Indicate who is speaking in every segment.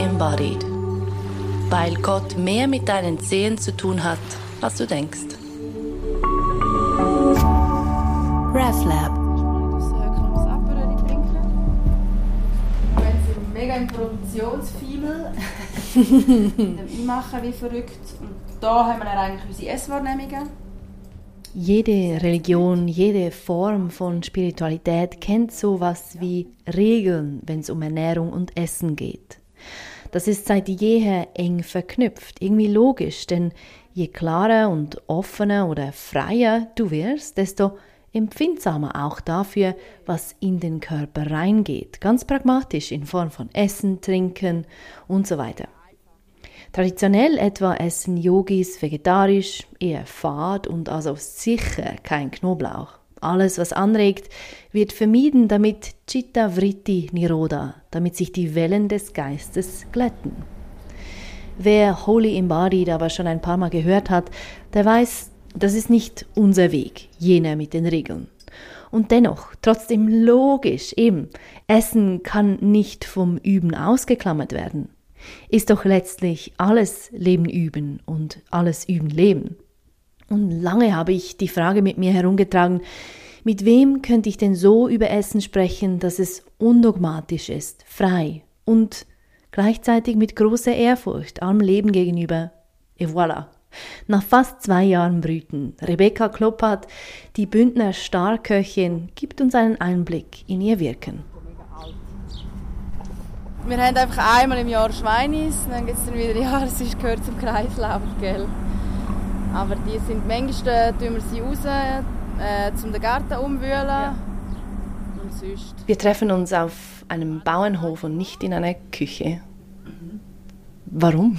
Speaker 1: embodied. Weil Gott mehr mit deinen Zehen zu tun hat, als du denkst. RefLab.
Speaker 2: mega im Produktionsfieber. machen wie verrückt. Und da haben wir dann eigentlich unsere Esswahrnehmungen.
Speaker 3: Jede Religion, jede Form von Spiritualität kennt sowas wie Regeln, wenn es um Ernährung und Essen geht. Das ist seit jeher eng verknüpft, irgendwie logisch, denn je klarer und offener oder freier du wirst, desto empfindsamer auch dafür, was in den Körper reingeht, ganz pragmatisch in Form von Essen, Trinken und so weiter. Traditionell etwa essen Yogis vegetarisch, eher fad und also sicher kein Knoblauch. Alles, was anregt, wird vermieden, damit Chitta Vritti Niroda, damit sich die Wellen des Geistes glätten. Wer Holy Embodied aber schon ein paar Mal gehört hat, der weiß, das ist nicht unser Weg, jener mit den Regeln. Und dennoch, trotzdem logisch, eben, Essen kann nicht vom Üben ausgeklammert werden ist doch letztlich alles Leben üben und alles üben leben. Und lange habe ich die Frage mit mir herumgetragen, mit wem könnte ich denn so über Essen sprechen, dass es undogmatisch ist, frei und gleichzeitig mit großer Ehrfurcht allem Leben gegenüber. Et voilà. Nach fast zwei Jahren Brüten, Rebecca Kloppert, die Bündner Starköchin, gibt uns einen Einblick in ihr Wirken.
Speaker 2: Wir haben einfach einmal im Jahr Schweinis, dann gibt es dann wieder, ja, es gehört zum Kreislauf, gell. Aber die sind, manchmal tun wir sie raus, äh, zum den Garten umwühlen. Ja.
Speaker 3: Und sonst. Wir treffen uns auf einem Bauernhof und nicht in einer Küche. Mhm. Warum?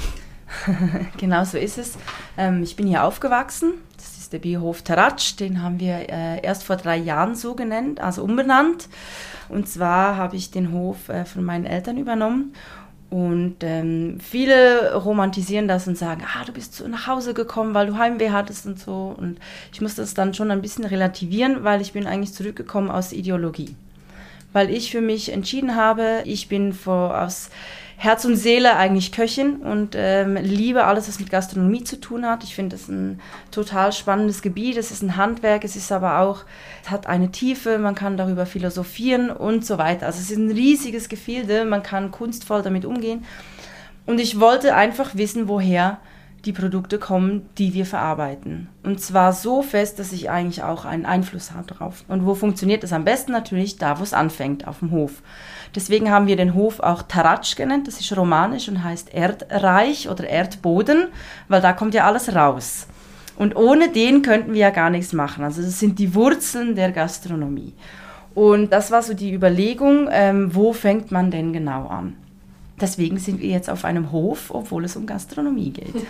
Speaker 4: genau so ist es. Ähm, ich bin hier aufgewachsen. Das ist der Biohof Taratsch. Den haben wir äh, erst vor drei Jahren so genannt, also umbenannt. Und zwar habe ich den Hof äh, von meinen Eltern übernommen. Und ähm, viele romantisieren das und sagen, ah, du bist so nach Hause gekommen, weil du Heimweh hattest und so. Und ich muss das dann schon ein bisschen relativieren, weil ich bin eigentlich zurückgekommen aus Ideologie. Weil ich für mich entschieden habe, ich bin vor, aus Herz und Seele eigentlich Köchin und ähm, liebe alles, was mit Gastronomie zu tun hat. Ich finde es ein total spannendes Gebiet. Es ist ein Handwerk, es ist aber auch, es hat eine Tiefe, man kann darüber philosophieren und so weiter. Also es ist ein riesiges Gefilde, man kann kunstvoll damit umgehen. Und ich wollte einfach wissen, woher die Produkte kommen, die wir verarbeiten. Und zwar so fest, dass ich eigentlich auch einen Einfluss habe darauf. Und wo funktioniert es am besten? Natürlich da, wo es anfängt, auf dem Hof. Deswegen haben wir den Hof auch Taratsch genannt. Das ist romanisch und heißt Erdreich oder Erdboden, weil da kommt ja alles raus. Und ohne den könnten wir ja gar nichts machen. Also das sind die Wurzeln der Gastronomie. Und das war so die Überlegung, ähm, wo fängt man denn genau an? Deswegen sind wir jetzt auf einem Hof, obwohl es um Gastronomie geht.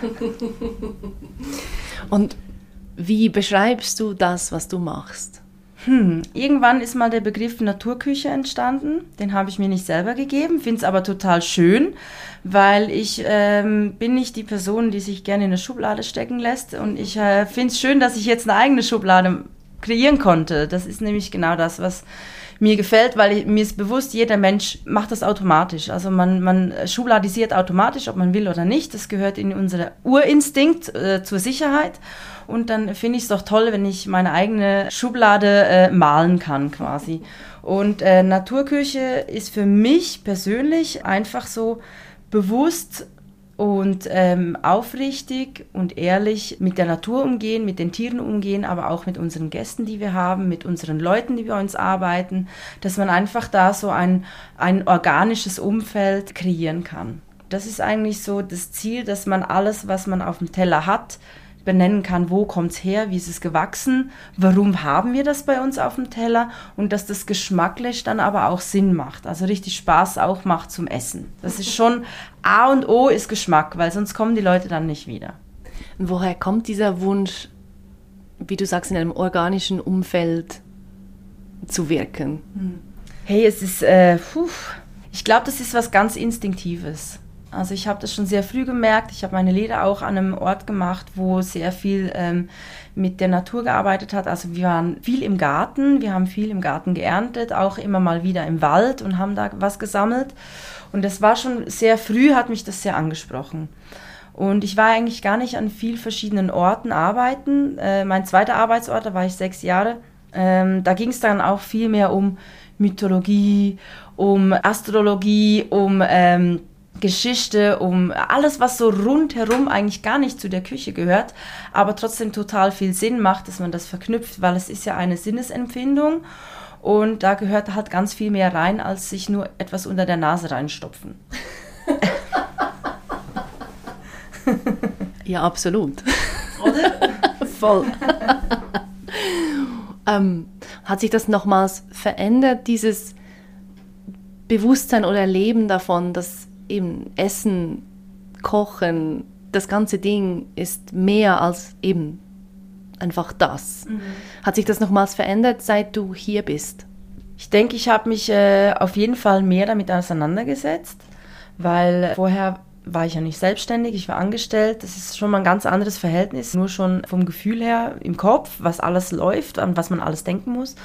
Speaker 3: Und wie beschreibst du das, was du machst?
Speaker 4: Hm, irgendwann ist mal der Begriff Naturküche entstanden. Den habe ich mir nicht selber gegeben, finde es aber total schön, weil ich ähm, bin nicht die Person, die sich gerne in eine Schublade stecken lässt. Und ich äh, finde es schön, dass ich jetzt eine eigene Schublade kreieren konnte. Das ist nämlich genau das, was mir gefällt, weil ich, mir ist bewusst, jeder Mensch macht das automatisch. Also man, man schubladisiert automatisch, ob man will oder nicht. Das gehört in unser Urinstinkt äh, zur Sicherheit. Und dann finde ich es doch toll, wenn ich meine eigene Schublade äh, malen kann quasi. Und äh, Naturküche ist für mich persönlich einfach so bewusst und ähm, aufrichtig und ehrlich mit der Natur umgehen, mit den Tieren umgehen, aber auch mit unseren Gästen, die wir haben, mit unseren Leuten, die bei uns arbeiten, dass man einfach da so ein, ein organisches Umfeld kreieren kann. Das ist eigentlich so das Ziel, dass man alles, was man auf dem Teller hat, benennen kann, wo kommt es her, wie ist es gewachsen, warum haben wir das bei uns auf dem Teller und dass das geschmacklich dann aber auch Sinn macht, also richtig Spaß auch macht zum Essen. Das ist schon A und O ist Geschmack, weil sonst kommen die Leute dann nicht wieder.
Speaker 3: Woher kommt dieser Wunsch, wie du sagst, in einem organischen Umfeld zu wirken?
Speaker 4: Hm. Hey, es ist, äh, ich glaube, das ist was ganz Instinktives. Also ich habe das schon sehr früh gemerkt. Ich habe meine Lehre auch an einem Ort gemacht, wo sehr viel ähm, mit der Natur gearbeitet hat. Also wir waren viel im Garten, wir haben viel im Garten geerntet, auch immer mal wieder im Wald und haben da was gesammelt. Und das war schon sehr früh, hat mich das sehr angesprochen. Und ich war eigentlich gar nicht an viel verschiedenen Orten arbeiten. Äh, mein zweiter Arbeitsort, da war ich sechs Jahre. Ähm, da ging es dann auch viel mehr um Mythologie, um Astrologie, um ähm, Geschichte, um alles, was so rundherum eigentlich gar nicht zu der Küche gehört, aber trotzdem total viel Sinn macht, dass man das verknüpft, weil es ist ja eine Sinnesempfindung und da gehört halt ganz viel mehr rein, als sich nur etwas unter der Nase reinstopfen.
Speaker 3: ja, absolut. Oder? Voll. ähm, hat sich das nochmals verändert, dieses Bewusstsein oder Erleben davon, dass eben Essen, Kochen, das ganze Ding ist mehr als eben einfach das. Mhm. Hat sich das nochmals verändert, seit du hier bist?
Speaker 4: Ich denke, ich habe mich äh, auf jeden Fall mehr damit auseinandergesetzt, weil vorher war ich ja nicht selbstständig, ich war angestellt. Das ist schon mal ein ganz anderes Verhältnis, nur schon vom Gefühl her im Kopf, was alles läuft, an was man alles denken muss.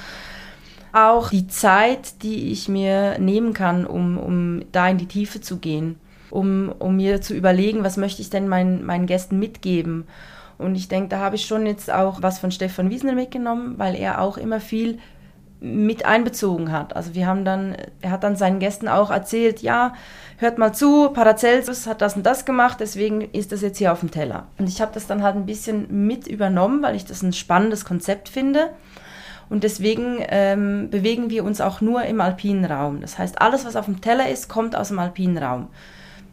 Speaker 4: Auch die Zeit, die ich mir nehmen kann, um, um da in die Tiefe zu gehen, um, um mir zu überlegen, was möchte ich denn meinen, meinen Gästen mitgeben. Und ich denke, da habe ich schon jetzt auch was von Stefan Wiesner mitgenommen, weil er auch immer viel mit einbezogen hat. Also wir haben dann, er hat dann seinen Gästen auch erzählt, ja, hört mal zu, Paracelsus hat das und das gemacht, deswegen ist das jetzt hier auf dem Teller. Und ich habe das dann halt ein bisschen mit übernommen, weil ich das ein spannendes Konzept finde. Und deswegen ähm, bewegen wir uns auch nur im alpinen Raum. Das heißt, alles, was auf dem Teller ist, kommt aus dem alpinen Raum.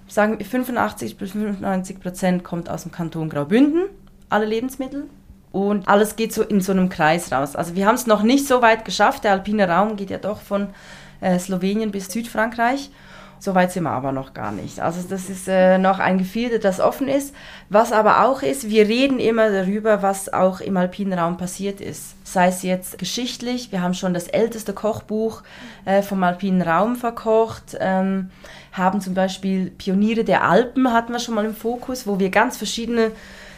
Speaker 4: Sagen wir 85 bis 95 Prozent kommt aus dem Kanton Graubünden, alle Lebensmittel. Und alles geht so in so einem Kreis raus. Also wir haben es noch nicht so weit geschafft. Der alpine Raum geht ja doch von äh, Slowenien bis Südfrankreich. So weit sind wir aber noch gar nicht. Also das ist äh, noch ein Gefilde, das offen ist. Was aber auch ist, wir reden immer darüber, was auch im alpinen Raum passiert ist. Sei es jetzt geschichtlich, wir haben schon das älteste Kochbuch äh, vom alpinen Raum verkocht, ähm, haben zum Beispiel Pioniere der Alpen hatten wir schon mal im Fokus, wo wir ganz verschiedene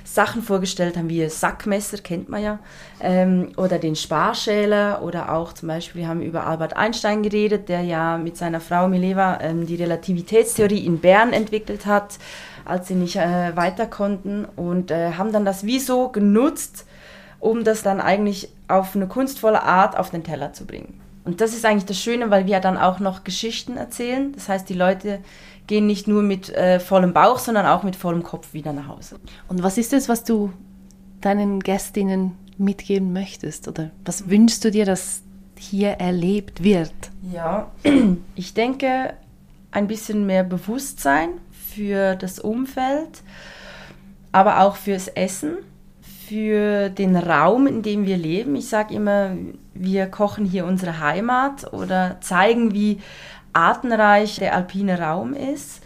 Speaker 4: Sachen vorgestellt haben, wie ein Sackmesser, kennt man ja, ähm, oder den Sparschäler oder auch zum Beispiel, wir haben über Albert Einstein geredet, der ja mit seiner Frau Mileva ähm, die Relativitätstheorie in Bern entwickelt hat, als sie nicht äh, weiter konnten und äh, haben dann das wie so genutzt, um das dann eigentlich auf eine kunstvolle Art auf den Teller zu bringen. Und das ist eigentlich das Schöne, weil wir dann auch noch Geschichten erzählen. Das heißt, die Leute gehen nicht nur mit äh, vollem Bauch, sondern auch mit vollem Kopf wieder nach Hause.
Speaker 3: Und was ist es, was du deinen Gästinnen mitgeben möchtest? Oder was wünschst du dir, dass hier erlebt wird?
Speaker 4: Ja, ich denke, ein bisschen mehr Bewusstsein für das Umfeld, aber auch fürs Essen, für den Raum, in dem wir leben. Ich sage immer, wir kochen hier unsere Heimat oder zeigen, wie artenreich der alpine Raum ist.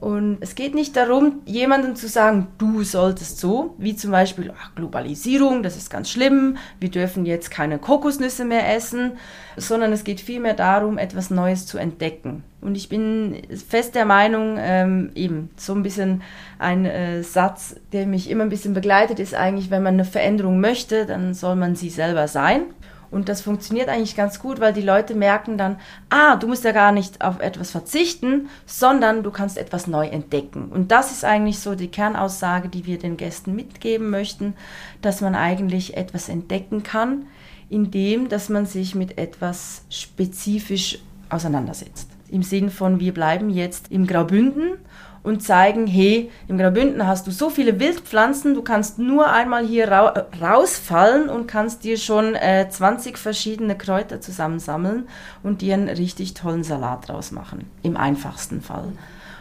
Speaker 4: Und es geht nicht darum, jemandem zu sagen, du solltest so, wie zum Beispiel ach, Globalisierung, das ist ganz schlimm, wir dürfen jetzt keine Kokosnüsse mehr essen, sondern es geht vielmehr darum, etwas Neues zu entdecken. Und ich bin fest der Meinung, ähm, eben so ein bisschen ein äh, Satz, der mich immer ein bisschen begleitet, ist eigentlich, wenn man eine Veränderung möchte, dann soll man sie selber sein. Und das funktioniert eigentlich ganz gut, weil die Leute merken dann, ah, du musst ja gar nicht auf etwas verzichten, sondern du kannst etwas neu entdecken. Und das ist eigentlich so die Kernaussage, die wir den Gästen mitgeben möchten, dass man eigentlich etwas entdecken kann, indem dass man sich mit etwas spezifisch auseinandersetzt. Im Sinn von, wir bleiben jetzt im Graubünden und zeigen, hey, im Graubünden hast du so viele Wildpflanzen, du kannst nur einmal hier ra rausfallen und kannst dir schon äh, 20 verschiedene Kräuter zusammensammeln und dir einen richtig tollen Salat draus machen, im einfachsten Fall.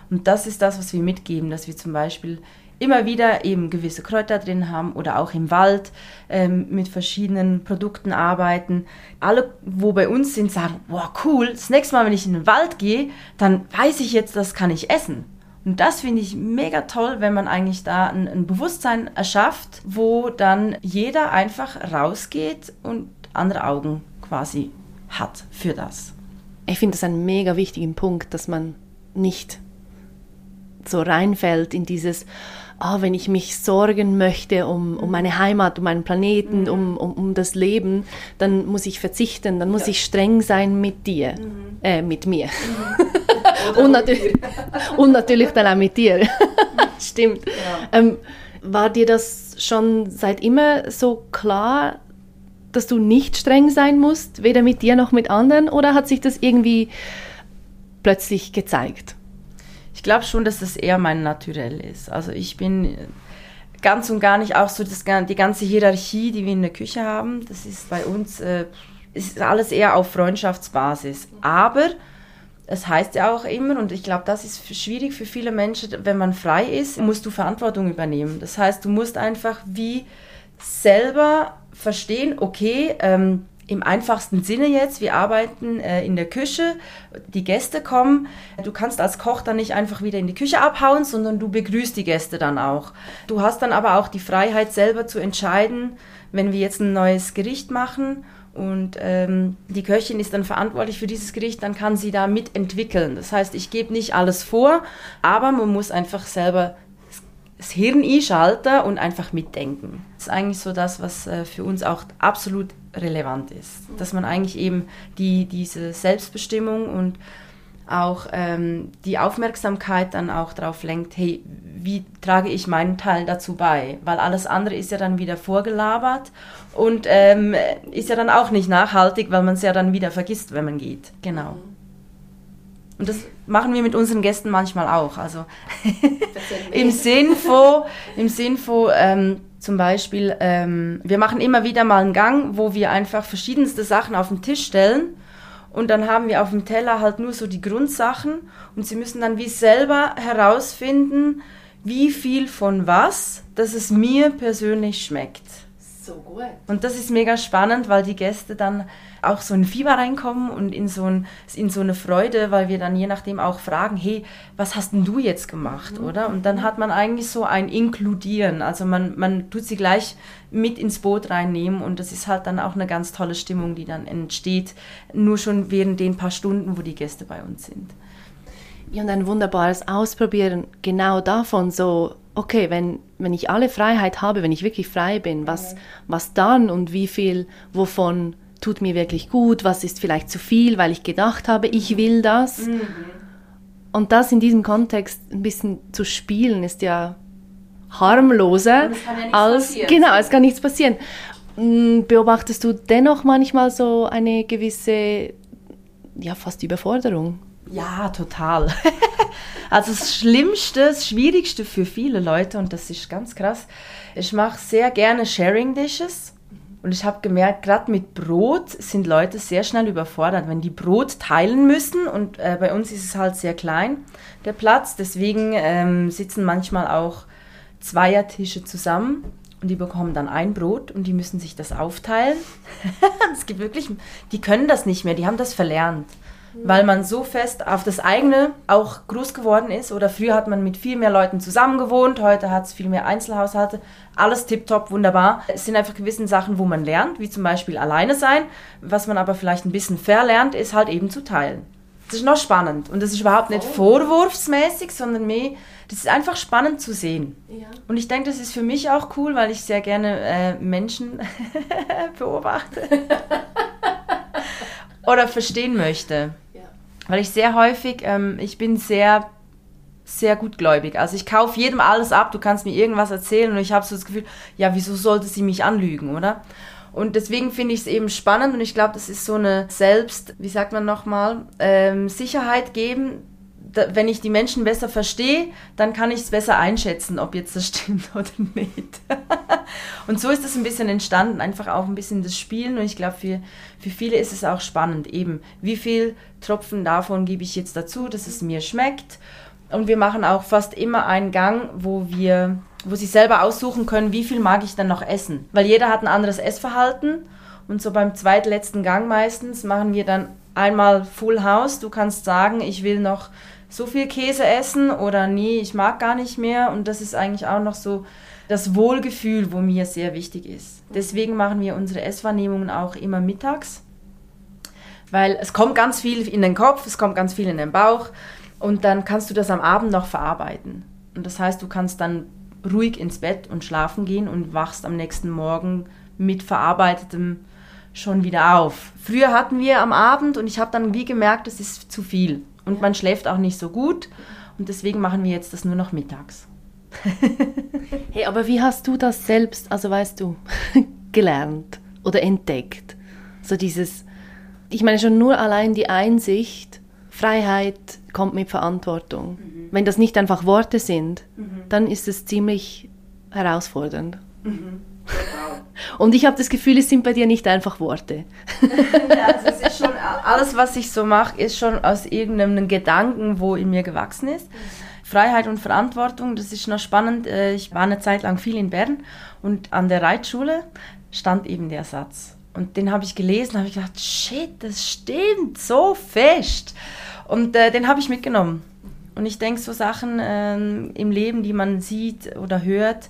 Speaker 4: Und das ist das, was wir mitgeben, dass wir zum Beispiel immer wieder eben gewisse Kräuter drin haben oder auch im Wald ähm, mit verschiedenen Produkten arbeiten. Alle, wo bei uns sind, sagen, wow, cool, das nächste Mal, wenn ich in den Wald gehe, dann weiß ich jetzt, das kann ich essen. Und das finde ich mega toll, wenn man eigentlich da ein, ein, Bewusstsein erschafft, wo dann jeder einfach rausgeht und andere Augen quasi hat für das.
Speaker 3: Ich finde das einen mega wichtigen Punkt, dass man nicht so reinfällt in dieses, oh, wenn ich mich sorgen möchte um, um meine Heimat, um meinen Planeten, mhm. um, um, um das Leben, dann muss ich verzichten, dann muss ja. ich streng sein mit dir, mhm. äh, mit mir. Mhm. und, natürlich, und natürlich dann auch mit dir. Stimmt. Ja. Ähm, war dir das schon seit immer so klar, dass du nicht streng sein musst, weder mit dir noch mit anderen, oder hat sich das irgendwie plötzlich gezeigt?
Speaker 4: Ich glaube schon, dass das eher mein Naturell ist. Also ich bin ganz und gar nicht auch so das, die ganze Hierarchie, die wir in der Küche haben. Das ist bei uns äh, ist alles eher auf Freundschaftsbasis. Aber es heißt ja auch immer, und ich glaube, das ist schwierig für viele Menschen, wenn man frei ist, musst du Verantwortung übernehmen. Das heißt, du musst einfach wie selber verstehen, okay, ähm, im einfachsten Sinne jetzt, wir arbeiten äh, in der Küche, die Gäste kommen. Du kannst als Koch dann nicht einfach wieder in die Küche abhauen, sondern du begrüßt die Gäste dann auch. Du hast dann aber auch die Freiheit selber zu entscheiden, wenn wir jetzt ein neues Gericht machen und ähm, die Köchin ist dann verantwortlich für dieses Gericht, dann kann sie da mitentwickeln. Das heißt, ich gebe nicht alles vor, aber man muss einfach selber das Hirn einschalten und einfach mitdenken. Das ist eigentlich so das, was äh, für uns auch absolut relevant ist. Dass man eigentlich eben die, diese Selbstbestimmung und auch ähm, die Aufmerksamkeit dann auch darauf lenkt, hey, wie trage ich meinen Teil dazu bei? Weil alles andere ist ja dann wieder vorgelabert und ähm, ist ja dann auch nicht nachhaltig, weil man es ja dann wieder vergisst, wenn man geht. Genau. Und das machen wir mit unseren Gästen manchmal auch. Also im Sinn von, im Sinn von ähm, zum Beispiel, ähm, wir machen immer wieder mal einen Gang, wo wir einfach verschiedenste Sachen auf den Tisch stellen. Und dann haben wir auf dem Teller halt nur so die Grundsachen und sie müssen dann wie selber herausfinden, wie viel von was, dass es mir persönlich schmeckt. So gut. Und das ist mega spannend, weil die Gäste dann auch so ein Fieber reinkommen und in so, ein, in so eine Freude, weil wir dann je nachdem auch fragen, hey, was hast denn du jetzt gemacht, mhm. oder? Und dann hat man eigentlich so ein Inkludieren, also man, man tut sie gleich mit ins Boot reinnehmen und das ist halt dann auch eine ganz tolle Stimmung, die dann entsteht, nur schon während den paar Stunden, wo die Gäste bei uns sind.
Speaker 3: Ja, und ein wunderbares Ausprobieren genau davon, so, okay, wenn, wenn ich alle Freiheit habe, wenn ich wirklich frei bin, was, was dann und wie viel wovon tut mir wirklich gut, was ist vielleicht zu viel, weil ich gedacht habe, ich will das. Mhm. Und das in diesem Kontext ein bisschen zu spielen, ist ja harmloser ja als passieren. genau, es kann nichts passieren. Mm, beobachtest du dennoch manchmal so eine gewisse, ja, fast Überforderung?
Speaker 4: Ja, total. also das Schlimmste, das Schwierigste für viele Leute, und das ist ganz krass, ich mache sehr gerne Sharing Dishes. Und ich habe gemerkt, gerade mit Brot sind Leute sehr schnell überfordert, wenn die Brot teilen müssen. Und äh, bei uns ist es halt sehr klein, der Platz. Deswegen ähm, sitzen manchmal auch Zweiertische zusammen und die bekommen dann ein Brot und die müssen sich das aufteilen. es gibt wirklich, die können das nicht mehr, die haben das verlernt weil man so fest auf das eigene auch groß geworden ist. Oder früher hat man mit viel mehr Leuten zusammen gewohnt, heute hat es viel mehr Einzelhaushalte. Alles tipptopp, wunderbar. Es sind einfach gewisse Sachen, wo man lernt, wie zum Beispiel alleine sein. Was man aber vielleicht ein bisschen verlernt, ist halt eben zu teilen. Das ist noch spannend und das ist überhaupt nicht vorwurfsmäßig, sondern mehr, das ist einfach spannend zu sehen. Ja. Und ich denke, das ist für mich auch cool, weil ich sehr gerne äh, Menschen beobachte oder verstehen möchte. Ja. Weil ich sehr häufig, ähm, ich bin sehr, sehr gutgläubig. Also ich kaufe jedem alles ab, du kannst mir irgendwas erzählen und ich habe so das Gefühl, ja, wieso sollte sie mich anlügen, oder? Und deswegen finde ich es eben spannend und ich glaube, das ist so eine Selbst, wie sagt man nochmal, ähm, Sicherheit geben, wenn ich die Menschen besser verstehe, dann kann ich es besser einschätzen, ob jetzt das stimmt oder nicht. und so ist das ein bisschen entstanden, einfach auch ein bisschen das Spielen. Und ich glaube, für, für viele ist es auch spannend, eben, wie viel Tropfen davon gebe ich jetzt dazu, dass es mir schmeckt. Und wir machen auch fast immer einen Gang, wo wir, wo sie selber aussuchen können, wie viel mag ich dann noch essen. Weil jeder hat ein anderes Essverhalten. Und so beim zweitletzten Gang meistens machen wir dann einmal Full House. Du kannst sagen, ich will noch so viel Käse essen oder nee, ich mag gar nicht mehr. Und das ist eigentlich auch noch so das Wohlgefühl, wo mir sehr wichtig ist. Deswegen machen wir unsere Esswahrnehmungen auch immer mittags, weil es kommt ganz viel in den Kopf, es kommt ganz viel in den Bauch. Und dann kannst du das am Abend noch verarbeiten. Und das heißt, du kannst dann ruhig ins Bett und schlafen gehen und wachst am nächsten Morgen mit verarbeitetem schon wieder auf. Früher hatten wir am Abend und ich habe dann wie gemerkt, es ist zu viel und man schläft auch nicht so gut und deswegen machen wir jetzt das nur noch mittags.
Speaker 3: hey, aber wie hast du das selbst, also weißt du, gelernt oder entdeckt? So dieses, ich meine schon nur allein die Einsicht, Freiheit kommt mit Verantwortung. Mhm. Wenn das nicht einfach Worte sind, mhm. dann ist es ziemlich herausfordernd. Mhm. Und ich habe das Gefühl, es sind bei dir nicht einfach Worte.
Speaker 4: ja, also es ist schon, alles, was ich so mache, ist schon aus irgendeinem Gedanken, wo in mir gewachsen ist. Freiheit und Verantwortung, das ist noch spannend. Äh, ich war eine Zeit lang viel in Bern und an der Reitschule stand eben der Satz. Und den habe ich gelesen, habe ich gedacht, shit, das stimmt so fest. Und äh, den habe ich mitgenommen. Und ich denke, so Sachen äh, im Leben, die man sieht oder hört,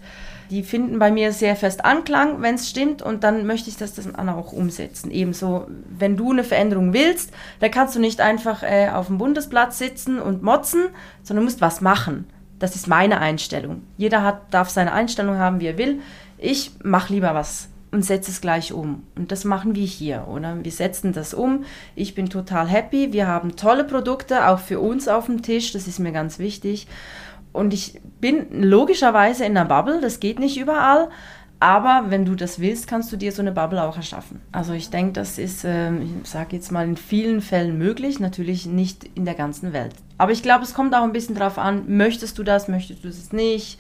Speaker 4: die finden bei mir sehr fest Anklang, wenn es stimmt, und dann möchte ich das dann auch umsetzen. Ebenso, wenn du eine Veränderung willst, dann kannst du nicht einfach äh, auf dem Bundesplatz sitzen und motzen, sondern musst was machen. Das ist meine Einstellung. Jeder hat, darf seine Einstellung haben, wie er will. Ich mache lieber was und setze es gleich um. Und das machen wir hier, oder? Wir setzen das um. Ich bin total happy. Wir haben tolle Produkte, auch für uns auf dem Tisch. Das ist mir ganz wichtig. Und ich bin logischerweise in einer Bubble, das geht nicht überall. Aber wenn du das willst, kannst du dir so eine Bubble auch erschaffen. Also ich denke, das ist, äh, ich sage jetzt mal, in vielen Fällen möglich, natürlich nicht in der ganzen Welt. Aber ich glaube, es kommt auch ein bisschen darauf an, möchtest du das, möchtest du das nicht,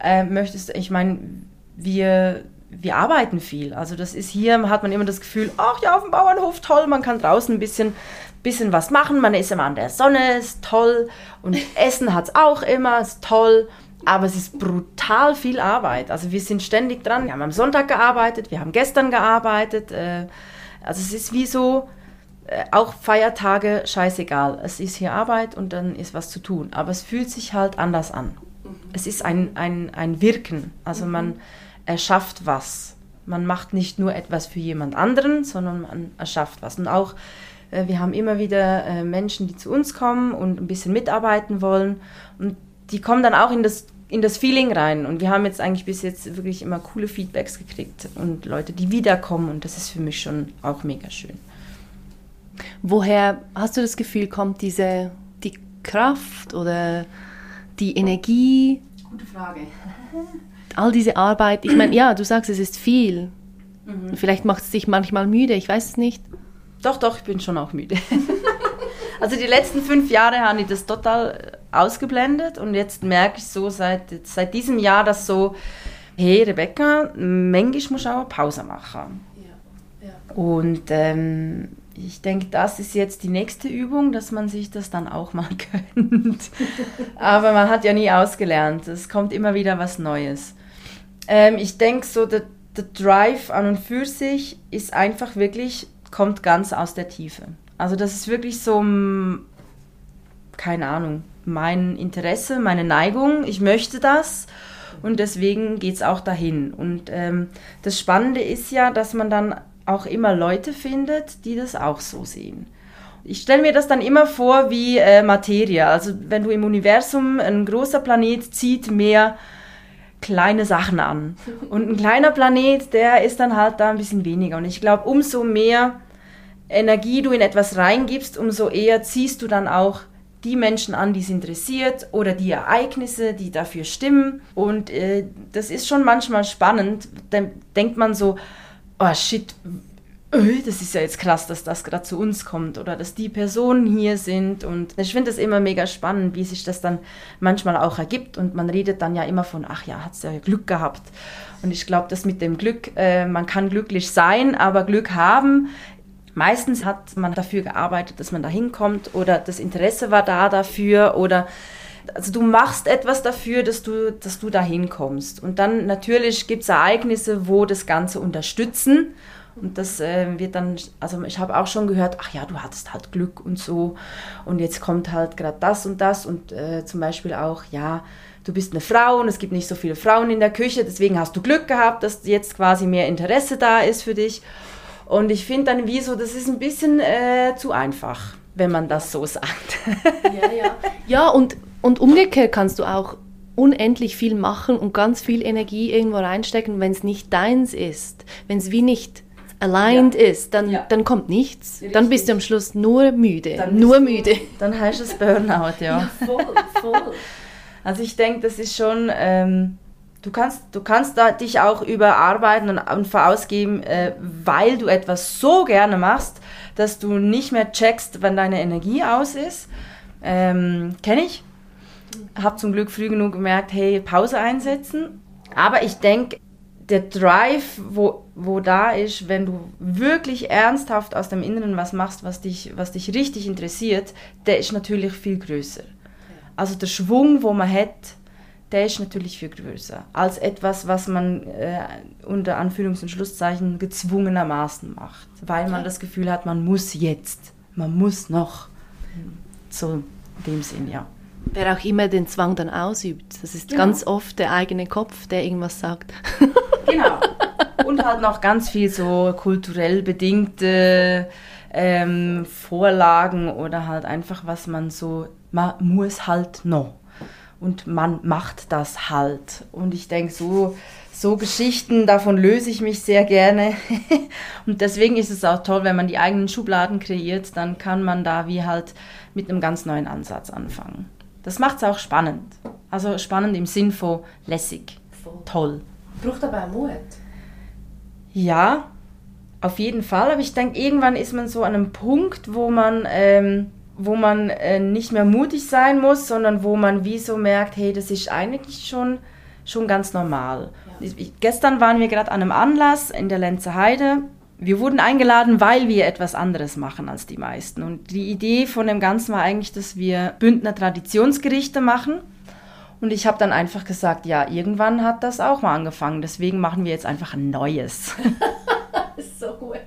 Speaker 4: äh, möchtest, ich meine, wir, wir arbeiten viel. Also das ist hier, hat man immer das Gefühl, ach ja, auf dem Bauernhof toll, man kann draußen ein bisschen bisschen was machen. Man ist immer an der Sonne, ist toll. Und Essen hat es auch immer, ist toll. Aber es ist brutal viel Arbeit. Also wir sind ständig dran. Wir haben am Sonntag gearbeitet, wir haben gestern gearbeitet. Äh, also es ist wie so, äh, auch Feiertage, scheißegal. Es ist hier Arbeit und dann ist was zu tun. Aber es fühlt sich halt anders an. Es ist ein, ein, ein Wirken. Also man erschafft was. Man macht nicht nur etwas für jemand anderen, sondern man erschafft was. Und auch äh, wir haben immer wieder äh, Menschen, die zu uns kommen und ein bisschen mitarbeiten wollen. Und die kommen dann auch in das, in das Feeling rein. Und wir haben jetzt eigentlich bis jetzt wirklich immer coole Feedbacks gekriegt und Leute, die wiederkommen. Und das ist für mich schon auch mega schön.
Speaker 3: Woher hast du das Gefühl, kommt diese die Kraft oder die Energie?
Speaker 4: Gute Frage.
Speaker 3: All diese Arbeit, ich meine, ja, du sagst, es ist viel. Mhm. Vielleicht macht es dich manchmal müde, ich weiß es nicht.
Speaker 4: Doch, doch, ich bin schon auch müde. also die letzten fünf Jahre habe ich das total ausgeblendet und jetzt merke ich so seit, seit diesem Jahr, dass so, hey Rebecca, manchmal musst du auch eine Pause machen. Ja, ja. Und ähm, ich denke, das ist jetzt die nächste Übung, dass man sich das dann auch mal gönnt. Aber man hat ja nie ausgelernt. Es kommt immer wieder was Neues. Ähm, ich denke so, der, der Drive an und für sich ist einfach wirklich kommt ganz aus der Tiefe. Also das ist wirklich so, keine Ahnung, mein Interesse, meine Neigung. Ich möchte das und deswegen geht es auch dahin. Und ähm, das Spannende ist ja, dass man dann auch immer Leute findet, die das auch so sehen. Ich stelle mir das dann immer vor wie äh, Materie. Also wenn du im Universum, ein großer Planet zieht mehr kleine Sachen an. Und ein kleiner Planet, der ist dann halt da ein bisschen weniger. Und ich glaube, umso mehr Energie du in etwas reingibst, umso eher ziehst du dann auch die Menschen an, die es interessiert oder die Ereignisse, die dafür stimmen. Und äh, das ist schon manchmal spannend. Dann denkt man so, oh shit, öh, das ist ja jetzt krass, dass das gerade zu uns kommt oder dass die Personen hier sind. Und ich finde das immer mega spannend, wie sich das dann manchmal auch ergibt. Und man redet dann ja immer von, ach ja, hat es ja Glück gehabt. Und ich glaube, dass mit dem Glück, äh, man kann glücklich sein, aber Glück haben Meistens hat man dafür gearbeitet, dass man da hinkommt oder das Interesse war da dafür oder also du machst etwas dafür, dass du, dass du da hinkommst. Und dann natürlich gibt es Ereignisse, wo das Ganze unterstützen. Und das äh, wird dann, also ich habe auch schon gehört, ach ja, du hattest halt Glück und so. Und jetzt kommt halt gerade das und das. Und äh, zum Beispiel auch, ja, du bist eine Frau und es gibt nicht so viele Frauen in der Küche, deswegen hast du Glück gehabt, dass jetzt quasi mehr Interesse da ist für dich. Und ich finde dann wie so, das ist ein bisschen äh, zu einfach. wenn man das so sagt.
Speaker 3: Ja, ja. ja und, und umgekehrt kannst du auch unendlich viel machen und ganz viel Energie irgendwo reinstecken, wenn es nicht deins ist, wenn es wie nicht aligned ja. ist, dann, ja. dann kommt nichts. Richtig. Dann bist du am Schluss nur müde. Dann nur müde.
Speaker 4: Dann heißt es Burnout, ja.
Speaker 3: ja voll, voll.
Speaker 4: Also ich denke, das ist schon, ähm, du kannst, du kannst da dich auch überarbeiten und, und verausgeben, äh, weil du etwas so gerne machst, dass du nicht mehr checkst, wann deine Energie aus ist. Ähm, Kenne ich. Habe zum Glück früh genug gemerkt, hey, Pause einsetzen. Aber ich denke, der Drive, wo, wo da ist, wenn du wirklich ernsthaft aus dem Inneren was machst, was dich, was dich richtig interessiert, der ist natürlich viel größer. Also der Schwung, wo man hat, der ist natürlich viel größer als etwas, was man äh, unter Anführungs- und Schlusszeichen gezwungenermaßen macht, weil man das Gefühl hat, man muss jetzt, man muss noch. So in dem Sinn, ja.
Speaker 3: Wer auch immer den Zwang dann ausübt, das ist genau. ganz oft der eigene Kopf, der irgendwas sagt.
Speaker 4: Genau. Und halt noch ganz viel so kulturell bedingte ähm, Vorlagen oder halt einfach, was man so, man muss halt noch. Und man macht das halt. Und ich denke, so, so Geschichten, davon löse ich mich sehr gerne. und deswegen ist es auch toll, wenn man die eigenen Schubladen kreiert, dann kann man da wie halt mit einem ganz neuen Ansatz anfangen. Das macht es auch spannend. Also spannend im Sinn von lässig, toll.
Speaker 3: Braucht aber auch Mut.
Speaker 4: Ja, auf jeden Fall. Aber ich denke, irgendwann ist man so an einem Punkt, wo man, ähm, wo man äh, nicht mehr mutig sein muss, sondern wo man wie so merkt, hey, das ist eigentlich schon, schon ganz normal. Ja. Ich, gestern waren wir gerade an einem Anlass in der Lenzer Heide. Wir wurden eingeladen, weil wir etwas anderes machen als die meisten. Und die Idee von dem Ganzen war eigentlich, dass wir Bündner Traditionsgerichte machen. Und ich habe dann einfach gesagt, ja, irgendwann hat das auch mal angefangen. Deswegen machen wir jetzt einfach ein neues.
Speaker 3: so gut.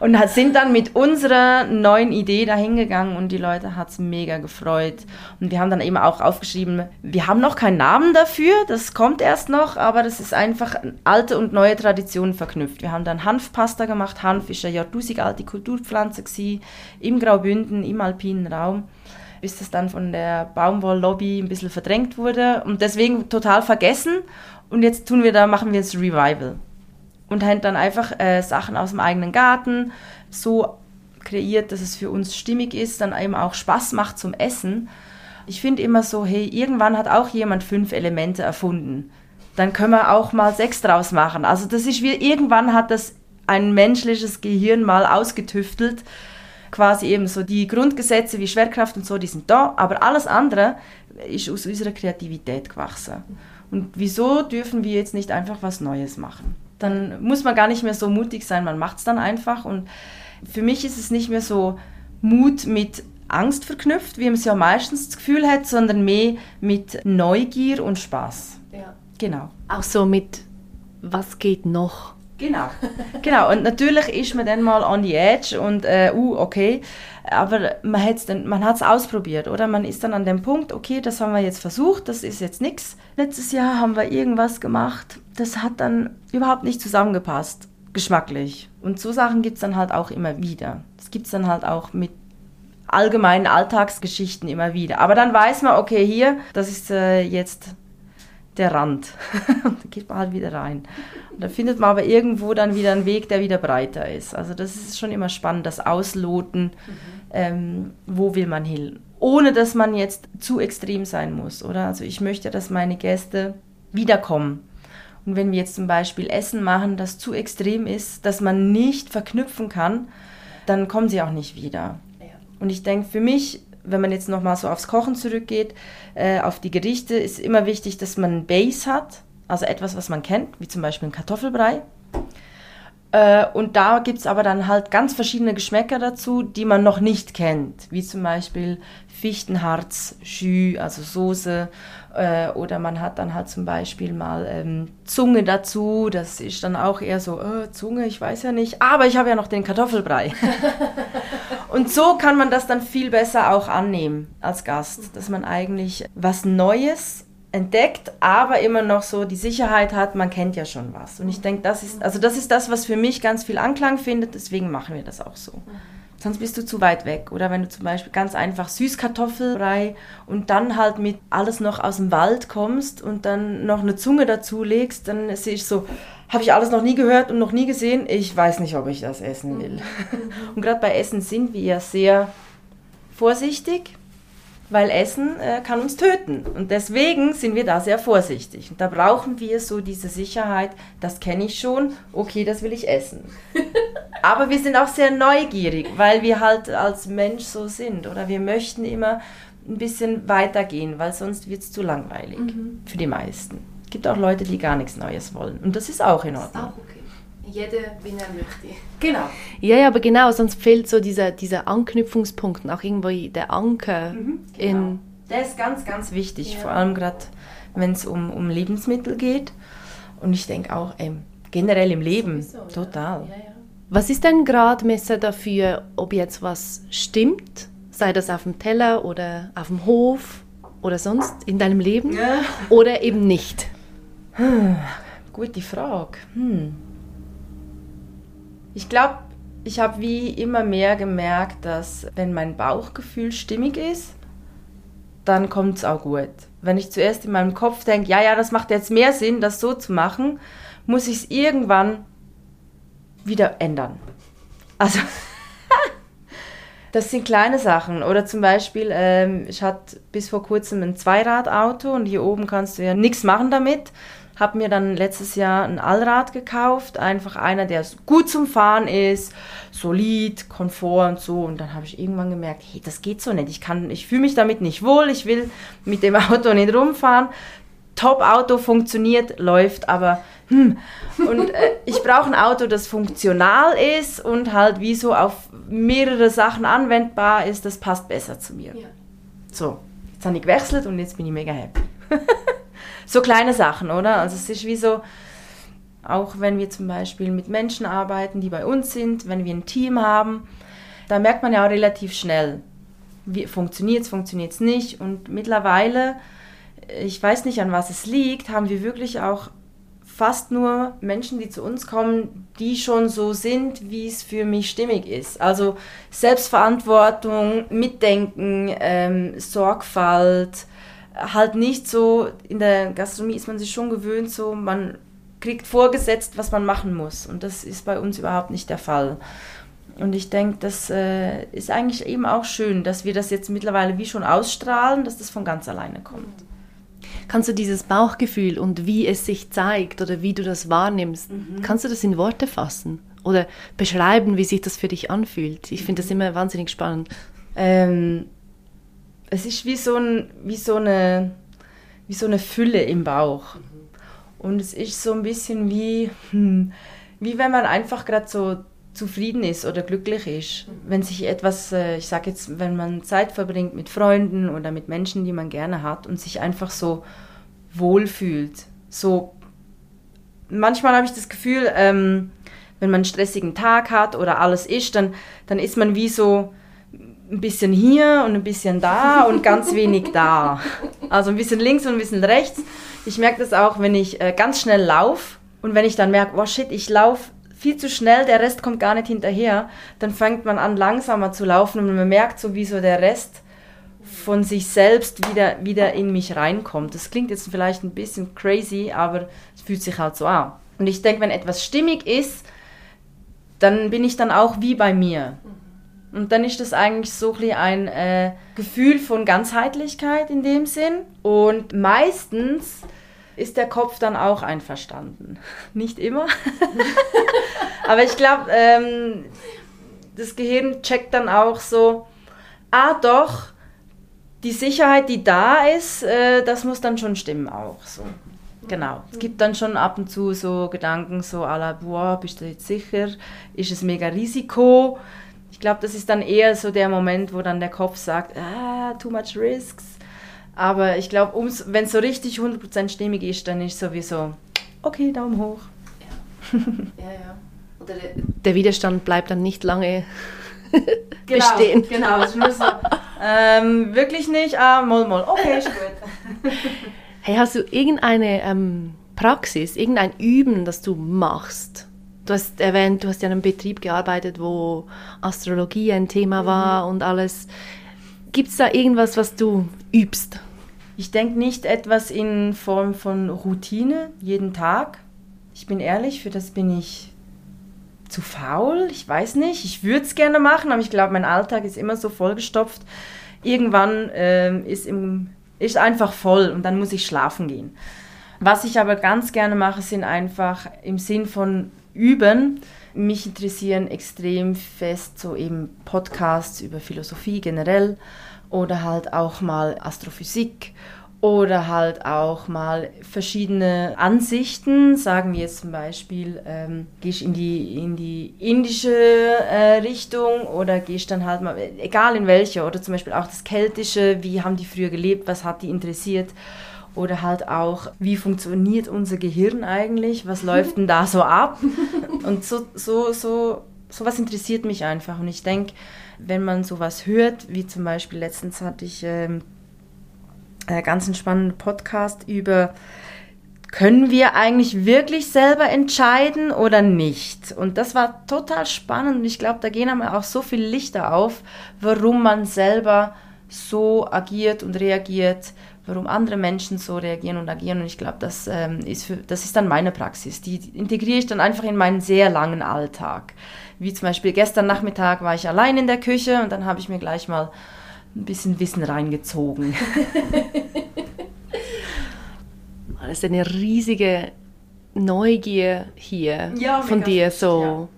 Speaker 4: Und sind dann mit unserer neuen Idee dahingegangen und die Leute hat es mega gefreut. Und wir haben dann eben auch aufgeschrieben, wir haben noch keinen Namen dafür, das kommt erst noch, aber das ist einfach alte und neue Traditionen verknüpft. Wir haben dann Hanfpasta gemacht. Hanf ist ja jahrtausend alte Kulturpflanze gewesen, im Graubünden, im alpinen Raum bis das dann von der Baumwolllobby ein bisschen verdrängt wurde und deswegen total vergessen. Und jetzt tun wir da, machen wir jetzt Revival. Und haben dann einfach äh, Sachen aus dem eigenen Garten so kreiert, dass es für uns stimmig ist, dann eben auch Spaß macht zum Essen. Ich finde immer so, hey, irgendwann hat auch jemand fünf Elemente erfunden. Dann können wir auch mal sechs draus machen. Also das ist wie, irgendwann hat das ein menschliches Gehirn mal ausgetüftelt quasi eben so die Grundgesetze wie Schwerkraft und so, die sind da, aber alles andere ist aus unserer Kreativität gewachsen. Und wieso dürfen wir jetzt nicht einfach was Neues machen? Dann muss man gar nicht mehr so mutig sein, man macht es dann einfach. Und für mich ist es nicht mehr so Mut mit Angst verknüpft, wie man es ja meistens das Gefühl hat, sondern mehr mit Neugier und Spaß.
Speaker 3: Ja.
Speaker 4: Genau.
Speaker 3: Auch so mit, was geht noch?
Speaker 4: Genau, genau. Und natürlich ist man dann mal on the edge und, äh, uh, okay, aber man, hat's dann, man hat es ausprobiert, oder? Man ist dann an dem Punkt, okay, das haben wir jetzt versucht, das ist jetzt nichts. Letztes Jahr haben wir irgendwas gemacht, das hat dann überhaupt nicht zusammengepasst, geschmacklich. Und so Sachen gibt es dann halt auch immer wieder. Das gibt es dann halt auch mit allgemeinen Alltagsgeschichten immer wieder. Aber dann weiß man, okay, hier, das ist äh, jetzt der Rand. da geht man halt wieder rein. Und da findet man aber irgendwo dann wieder einen Weg, der wieder breiter ist. Also das ist schon immer spannend, das Ausloten, mhm. ähm, wo will man hin. Ohne dass man jetzt zu extrem sein muss, oder? Also ich möchte, dass meine Gäste wiederkommen. Und wenn wir jetzt zum Beispiel Essen machen, das zu extrem ist, dass man nicht verknüpfen kann, dann kommen sie auch nicht wieder. Und ich denke, für mich wenn man jetzt nochmal so aufs Kochen zurückgeht, äh, auf die Gerichte, ist immer wichtig, dass man ein Base hat, also etwas, was man kennt, wie zum Beispiel ein Kartoffelbrei. Äh, und da gibt es aber dann halt ganz verschiedene Geschmäcker dazu, die man noch nicht kennt, wie zum Beispiel Fichtenharz, Jus, also Soße äh, oder man hat dann halt zum Beispiel mal ähm, Zunge dazu. Das ist dann auch eher so, äh, Zunge, ich weiß ja nicht. Aber ich habe ja noch den Kartoffelbrei. und so kann man das dann viel besser auch annehmen als Gast, dass man eigentlich was Neues entdeckt, aber immer noch so die Sicherheit hat, man kennt ja schon was. Und ich denke, das ist, also das ist das, was für mich ganz viel Anklang findet, deswegen machen wir das auch so. Sonst bist du zu weit weg. Oder wenn du zum Beispiel ganz einfach Süßkartoffelbrei und dann halt mit alles noch aus dem Wald kommst und dann noch eine Zunge dazu legst, dann sehe ich so, habe ich alles noch nie gehört und noch nie gesehen. Ich weiß nicht, ob ich das essen will. Und gerade bei Essen sind wir ja sehr vorsichtig, weil Essen äh, kann uns töten. Und deswegen sind wir da sehr vorsichtig. Und da brauchen wir so diese Sicherheit, das kenne ich schon, okay, das will ich essen. Aber wir sind auch sehr neugierig, weil wir halt als Mensch so sind. Oder wir möchten immer ein bisschen weitergehen, weil sonst wird es zu langweilig mhm. für die meisten. Es gibt auch Leute, die gar nichts Neues wollen. Und das ist auch in Ordnung. Ist auch okay.
Speaker 1: Jeder, wie er möchte.
Speaker 3: Genau. Ja, ja, aber genau, sonst fehlt so dieser, dieser Anknüpfungspunkt, auch irgendwo der Anker mhm, genau. in...
Speaker 4: Der ist ganz, ganz wichtig, ja. vor allem gerade, wenn es um, um Lebensmittel geht. Und ich denke auch ähm, generell im Leben, Sowieso, total. Ja. Ja,
Speaker 3: was ist dein Gradmesser dafür, ob jetzt was stimmt? Sei das auf dem Teller oder auf dem Hof oder sonst in deinem Leben? Oder eben nicht?
Speaker 4: Hm, gute Frage. Hm. Ich glaube, ich habe wie immer mehr gemerkt, dass wenn mein Bauchgefühl stimmig ist, dann kommt es auch gut. Wenn ich zuerst in meinem Kopf denke, ja, ja, das macht jetzt mehr Sinn, das so zu machen, muss ich es irgendwann wieder ändern. Also, das sind kleine Sachen. Oder zum Beispiel, ähm, ich hatte bis vor kurzem ein Zweiradauto und hier oben kannst du ja nichts machen damit habe mir dann letztes Jahr ein Allrad gekauft, einfach einer, der gut zum Fahren ist, solid, Komfort und so. Und dann habe ich irgendwann gemerkt, hey, das geht so nicht. Ich kann, ich fühle mich damit nicht wohl. Ich will mit dem Auto nicht rumfahren. Top-Auto funktioniert, läuft, aber hm. Und äh, ich brauche ein Auto, das funktional ist und halt wie so auf mehrere Sachen anwendbar ist. Das passt besser zu mir. Ja. So, jetzt habe ich gewechselt und jetzt bin ich mega happy. so kleine Sachen, oder? Also es ist wie so, auch wenn wir zum Beispiel mit Menschen arbeiten, die bei uns sind, wenn wir ein Team haben, da merkt man ja auch relativ schnell, funktioniert es, funktioniert es nicht. Und mittlerweile, ich weiß nicht, an was es liegt, haben wir wirklich auch fast nur Menschen, die zu uns kommen, die schon so sind, wie es für mich stimmig ist. Also Selbstverantwortung, Mitdenken, ähm, Sorgfalt, halt nicht so, in der Gastronomie ist man sich schon gewöhnt, so man kriegt vorgesetzt, was man machen muss. Und das ist bei uns überhaupt nicht der Fall. Und ich denke, das äh, ist eigentlich eben auch schön, dass wir das jetzt mittlerweile wie schon ausstrahlen, dass das von ganz alleine kommt.
Speaker 3: Kannst du dieses Bauchgefühl und wie es sich zeigt oder wie du das wahrnimmst, mhm. kannst du das in Worte fassen oder beschreiben, wie sich das für dich anfühlt? Ich finde das immer wahnsinnig spannend.
Speaker 4: Ähm, es ist wie so, ein, wie so, eine, wie so eine Fülle im Bauch. Und es ist so ein bisschen wie, hm, wie wenn man einfach gerade so zufrieden ist oder glücklich ist. Wenn sich etwas, äh, ich sage jetzt, wenn man Zeit verbringt mit Freunden oder mit Menschen, die man gerne hat und sich einfach so wohlfühlt. So, manchmal habe ich das Gefühl, ähm, wenn man einen stressigen Tag hat oder alles ist, dann, dann ist man wie so, ein bisschen hier und ein bisschen da und ganz wenig da. Also ein bisschen links und ein bisschen rechts. Ich merke das auch, wenn ich äh, ganz schnell laufe und wenn ich dann merke, oh shit, ich laufe viel zu schnell, der Rest kommt gar nicht hinterher, dann fängt man an langsamer zu laufen und man merkt so, wie der Rest von sich selbst wieder, wieder in mich reinkommt. Das klingt jetzt vielleicht ein bisschen crazy, aber es fühlt sich halt so an. Und ich denke, wenn etwas stimmig ist, dann bin ich dann auch wie bei mir. Und dann ist das eigentlich so ein äh, Gefühl von Ganzheitlichkeit in dem Sinn. Und meistens ist der Kopf dann auch einverstanden. Nicht immer. Aber ich glaube, ähm, das Gehirn checkt dann auch so, ah doch, die Sicherheit, die da ist, äh, das muss dann schon stimmen auch. So. Genau. Es gibt dann schon ab und zu so Gedanken, so à la, boah, bist du jetzt sicher? Ist es mega Risiko? Ich glaube, das ist dann eher so der Moment, wo dann der Kopf sagt, ah, too much risks. Aber ich glaube, wenn es so richtig 100% stimmig ist, dann ist sowieso, okay, Daumen hoch.
Speaker 3: Ja, ja. ja. Oder der, der Widerstand bleibt dann nicht lange
Speaker 4: genau,
Speaker 3: bestehen.
Speaker 4: Genau, es muss so, ähm, wirklich nicht, ah, moll, moll, okay, ist gut.
Speaker 3: hey, hast du irgendeine ähm, Praxis, irgendein Üben, das du machst, Du hast erwähnt, du hast ja in einem Betrieb gearbeitet, wo Astrologie ein Thema war mhm. und alles. Gibt es da irgendwas, was du übst?
Speaker 4: Ich denke nicht etwas in Form von Routine jeden Tag. Ich bin ehrlich, für das bin ich zu faul. Ich weiß nicht. Ich würde es gerne machen, aber ich glaube, mein Alltag ist immer so vollgestopft. Irgendwann ähm, ist, im, ist einfach voll und dann muss ich schlafen gehen. Was ich aber ganz gerne mache, sind einfach im Sinn von üben. Mich interessieren extrem fest so eben Podcasts über Philosophie generell oder halt auch mal Astrophysik oder halt auch mal verschiedene Ansichten. Sagen wir jetzt zum Beispiel, ähm, gehst in die, in die indische äh, Richtung oder gehst dann halt mal, egal in welche, oder zum Beispiel auch das Keltische, wie haben die früher gelebt, was hat die interessiert. Oder halt auch, wie funktioniert unser Gehirn eigentlich? Was läuft denn da so ab? Und so, so, so, sowas interessiert mich einfach. Und ich denke, wenn man sowas hört, wie zum Beispiel letztens hatte ich ähm, einen ganz spannenden Podcast über, können wir eigentlich wirklich selber entscheiden oder nicht? Und das war total spannend und ich glaube, da gehen einem auch so viele Lichter auf, warum man selber so agiert und reagiert, warum andere Menschen so reagieren und agieren. Und ich glaube, das, ähm, ist für, das ist dann meine Praxis. Die integriere ich dann einfach in meinen sehr langen Alltag. Wie zum Beispiel gestern Nachmittag war ich allein in der Küche und dann habe ich mir gleich mal ein bisschen Wissen reingezogen.
Speaker 3: das ist eine riesige Neugier hier ja, von dir so. Ja.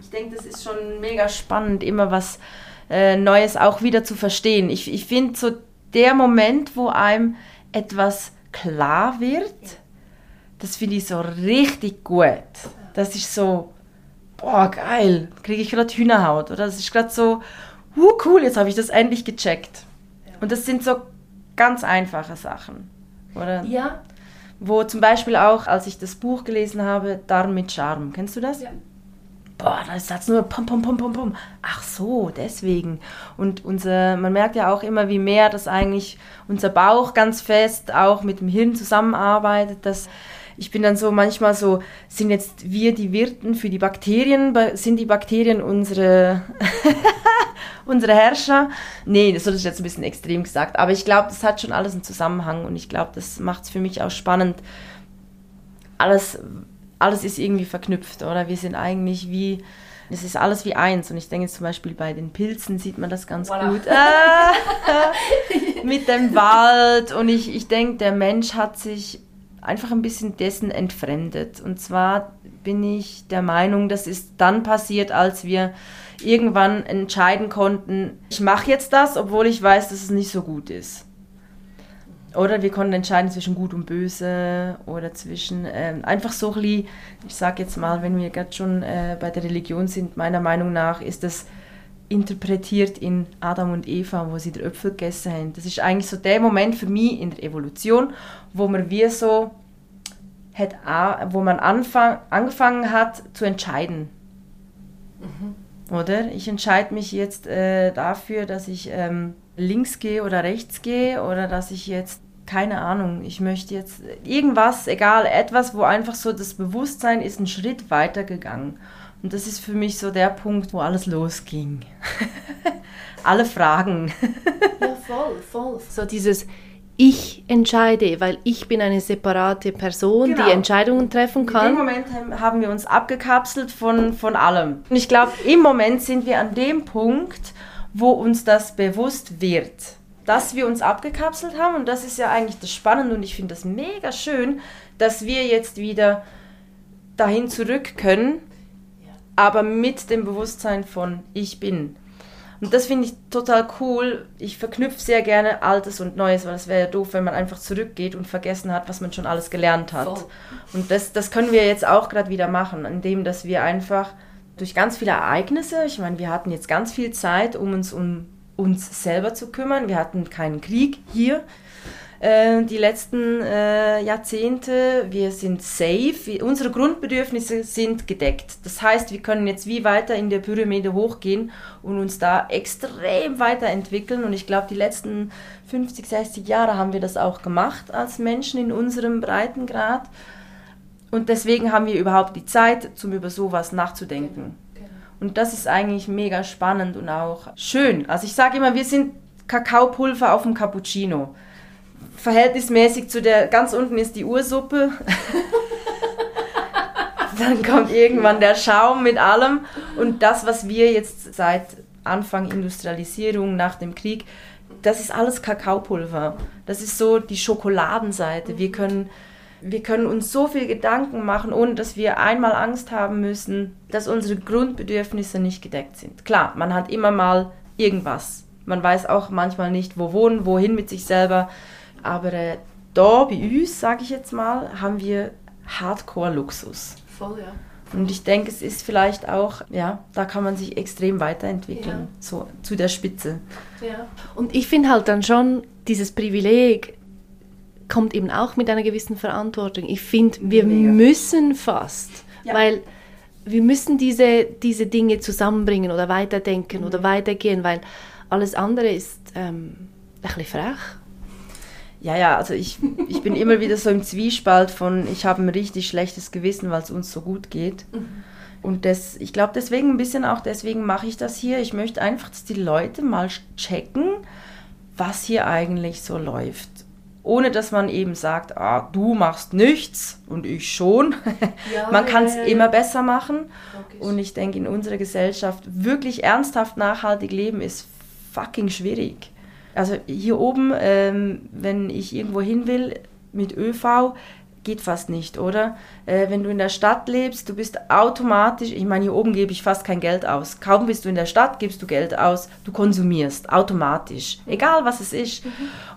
Speaker 4: Ich denke, das ist schon mega spannend, immer was äh, Neues auch wieder zu verstehen. Ich, ich finde so der Moment, wo einem etwas klar wird, das finde ich so richtig gut. Das ist so, boah, geil, kriege ich gerade Hühnerhaut. Oder das ist gerade so, uh, cool, jetzt habe ich das endlich gecheckt. Und das sind so ganz einfache Sachen. Oder?
Speaker 3: Ja.
Speaker 4: Wo zum Beispiel auch, als ich das Buch gelesen habe, Darm mit Charme. Kennst du das? Ja boah, da ist das nur pum, pum, pum, pum, pum. Ach so, deswegen. Und unser, man merkt ja auch immer, wie mehr das eigentlich unser Bauch ganz fest auch mit dem Hirn zusammenarbeitet, dass ich bin dann so manchmal so, sind jetzt wir die Wirten für die Bakterien, sind die Bakterien unsere, unsere Herrscher? Nee, das ist jetzt ein bisschen extrem gesagt, aber ich glaube, das hat schon alles einen Zusammenhang und ich glaube, das macht es für mich auch spannend, alles alles ist irgendwie verknüpft, oder? Wir sind eigentlich wie, es ist alles wie eins. Und ich denke zum Beispiel bei den Pilzen sieht man das ganz voilà. gut. Ah, mit dem Wald. Und ich, ich denke, der Mensch hat sich einfach ein bisschen dessen entfremdet. Und zwar bin ich der Meinung, das ist dann passiert, als wir irgendwann entscheiden konnten, ich mache jetzt das, obwohl ich weiß, dass es nicht so gut ist. Oder wir konnten entscheiden zwischen Gut und Böse oder zwischen ähm, einfach so ein bisschen, ich sage jetzt mal, wenn wir gerade schon äh, bei der Religion sind, meiner Meinung nach ist das interpretiert in Adam und Eva, wo sie den Äpfel gegessen haben. Das ist eigentlich so der Moment für mich in der Evolution, wo man wie so hat, wo man anfang, angefangen hat zu entscheiden. Mhm. Oder? Ich entscheide mich jetzt äh, dafür, dass ich ähm, links gehe oder rechts gehe oder dass ich jetzt keine Ahnung, ich möchte jetzt irgendwas, egal, etwas, wo einfach so das Bewusstsein ist einen Schritt weiter gegangen. Und das ist für mich so der Punkt, wo alles losging. Alle Fragen.
Speaker 3: ja, voll, voll. So dieses ich entscheide, weil ich bin eine separate Person, genau. die Entscheidungen treffen kann.
Speaker 4: In dem Moment haben wir uns abgekapselt von, von allem. Und ich glaube, im Moment sind wir an dem Punkt, wo uns das bewusst wird dass wir uns abgekapselt haben und das ist ja eigentlich das Spannende und ich finde das mega schön, dass wir jetzt wieder dahin zurück können, aber mit dem Bewusstsein von ich bin. Und das finde ich total cool. Ich verknüpfe sehr gerne Altes und Neues, weil es wäre ja doof, wenn man einfach zurückgeht und vergessen hat, was man schon alles gelernt hat. Voll. Und das, das können wir jetzt auch gerade wieder machen, indem dass wir einfach durch ganz viele Ereignisse, ich meine, wir hatten jetzt ganz viel Zeit, um uns um uns selber zu kümmern. Wir hatten keinen Krieg hier äh, die letzten äh, Jahrzehnte. Wir sind safe. Wir, unsere Grundbedürfnisse sind gedeckt. Das heißt, wir können jetzt wie weiter in der Pyramide hochgehen und uns da extrem weiterentwickeln. Und ich glaube, die letzten 50, 60 Jahre haben wir das auch gemacht als Menschen in unserem Breitengrad. Und deswegen haben wir überhaupt die Zeit, um über sowas nachzudenken. Und das ist eigentlich mega spannend und auch schön. Also ich sage immer, wir sind Kakaopulver auf dem Cappuccino. Verhältnismäßig zu der, ganz unten ist die Ursuppe. Dann kommt irgendwann der Schaum mit allem. Und das, was wir jetzt seit Anfang Industrialisierung nach dem Krieg, das ist alles Kakaopulver. Das ist so die Schokoladenseite. Wir können wir können uns so viel Gedanken machen, ohne dass wir einmal Angst haben müssen, dass unsere Grundbedürfnisse nicht gedeckt sind. Klar, man hat immer mal irgendwas. Man weiß auch manchmal nicht, wo wohnen, wohin mit sich selber. Aber äh, da bei uns, sage ich jetzt mal, haben wir Hardcore-Luxus.
Speaker 1: Voll, ja.
Speaker 4: Und ich denke, es ist vielleicht auch, ja, da kann man sich extrem weiterentwickeln, ja. so zu der Spitze.
Speaker 3: Ja. Und ich finde halt dann schon dieses Privileg, kommt eben auch mit einer gewissen Verantwortung. Ich finde, wir Mega. müssen fast, ja. weil wir müssen diese, diese Dinge zusammenbringen oder weiterdenken mhm. oder weitergehen, weil alles andere ist ähm, ein bisschen frech.
Speaker 4: Ja, ja, also ich, ich bin immer wieder so im Zwiespalt von, ich habe ein richtig schlechtes Gewissen, weil es uns so gut geht. Mhm. Und das, ich glaube deswegen ein bisschen auch, deswegen mache ich das hier. Ich möchte einfach, dass die Leute mal checken, was hier eigentlich so läuft ohne dass man eben sagt, ah, du machst nichts und ich schon. Ja, man kann es ja, ja, immer besser machen. Logisch. Und ich denke, in unserer Gesellschaft wirklich ernsthaft nachhaltig leben ist fucking schwierig. Also hier oben, ähm, wenn ich irgendwo hin will mit ÖV, geht fast nicht, oder? Äh, wenn du in der Stadt lebst, du bist automatisch, ich meine, hier oben gebe ich fast kein Geld aus. Kaum bist du in der Stadt, gibst du Geld aus, du konsumierst automatisch, egal was es ist. Mhm.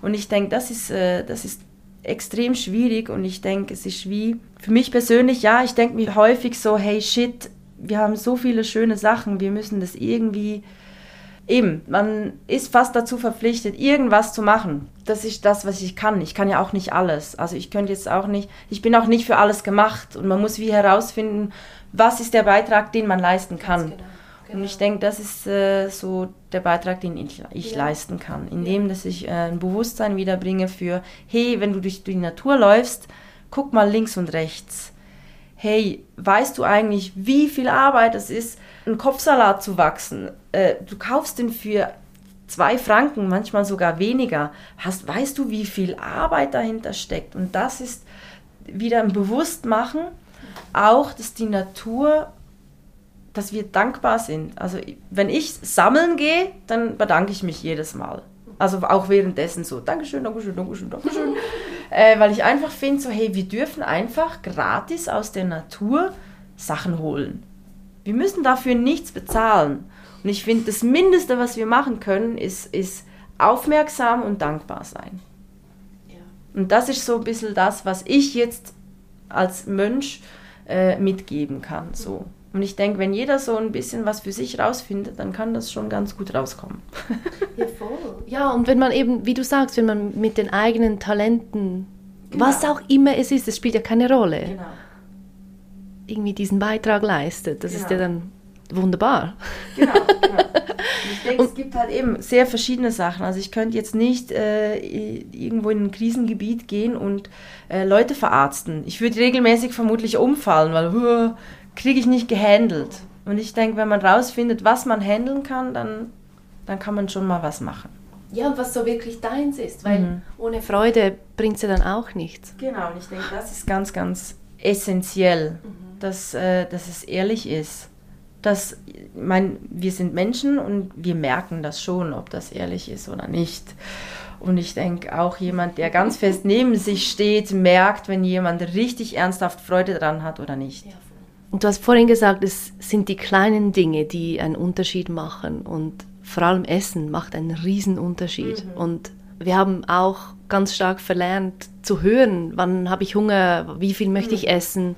Speaker 4: Und ich denke, das ist, äh, das ist extrem schwierig und ich denke, es ist wie, für mich persönlich, ja, ich denke mir häufig so, hey shit, wir haben so viele schöne Sachen, wir müssen das irgendwie eben, man ist fast dazu verpflichtet, irgendwas zu machen. Das ist das, was ich kann. Ich kann ja auch nicht alles. Also ich könnte jetzt auch nicht, ich bin auch nicht für alles gemacht und man muss wie herausfinden, was ist der Beitrag, den man leisten kann. Genau, genau. Und ich denke, das ist äh, so der Beitrag, den ich, ich ja. leisten kann, indem dass ich äh, ein Bewusstsein wiederbringe für, hey, wenn du durch die Natur läufst, guck mal links und rechts. Hey, weißt du eigentlich, wie viel Arbeit es ist, einen Kopfsalat zu wachsen. Äh, du kaufst den für zwei Franken, manchmal sogar weniger. Hast, weißt du, wie viel Arbeit dahinter steckt? Und das ist wieder ein Bewusstmachen, auch, dass die Natur, dass wir dankbar sind. Also wenn ich sammeln gehe, dann bedanke ich mich jedes Mal. Also auch währenddessen so, Dankeschön, Dankeschön, Dankeschön, Dankeschön. äh, weil ich einfach finde, so, hey, wir dürfen einfach gratis aus der Natur Sachen holen. Wir müssen dafür nichts bezahlen. Und ich finde, das Mindeste, was wir machen können, ist, ist aufmerksam und dankbar sein. Ja. Und das ist so ein bisschen das, was ich jetzt als Mönch äh, mitgeben kann. So. Und ich denke, wenn jeder so ein bisschen was für sich rausfindet, dann kann das schon ganz gut rauskommen.
Speaker 3: ja, voll. Ja, und wenn man eben, wie du sagst, wenn man mit den eigenen Talenten, genau. was auch immer es ist, es spielt ja keine Rolle. Genau irgendwie diesen Beitrag leistet. Das genau. ist ja genau. dann wunderbar. Genau,
Speaker 4: genau. Ich denke, es gibt halt eben sehr verschiedene Sachen. Also ich könnte jetzt nicht äh, irgendwo in ein Krisengebiet gehen und äh, Leute verarzten. Ich würde regelmäßig vermutlich umfallen, weil uh, kriege ich nicht gehandelt. Und ich denke, wenn man rausfindet, was man handeln kann, dann, dann kann man schon mal was machen.
Speaker 3: Ja, und was so wirklich deins ist, weil mhm. ohne Freude bringt es ja dann auch nichts.
Speaker 4: Genau, und ich denke, das ist ganz, ganz essentiell. Mhm dass, äh, dass es ehrlich ist. Dass, mein, wir sind Menschen und wir merken das schon, ob das ehrlich ist oder nicht. Und ich denke, auch jemand, der ganz fest neben sich steht, merkt, wenn jemand richtig ernsthaft Freude daran hat oder nicht.
Speaker 3: Und du hast vorhin gesagt, es sind die kleinen Dinge, die einen Unterschied machen. Und vor allem Essen macht einen riesen Unterschied. Mhm. Und wir haben auch ganz stark verlernt zu hören, wann habe ich Hunger, wie viel möchte ich hm. essen.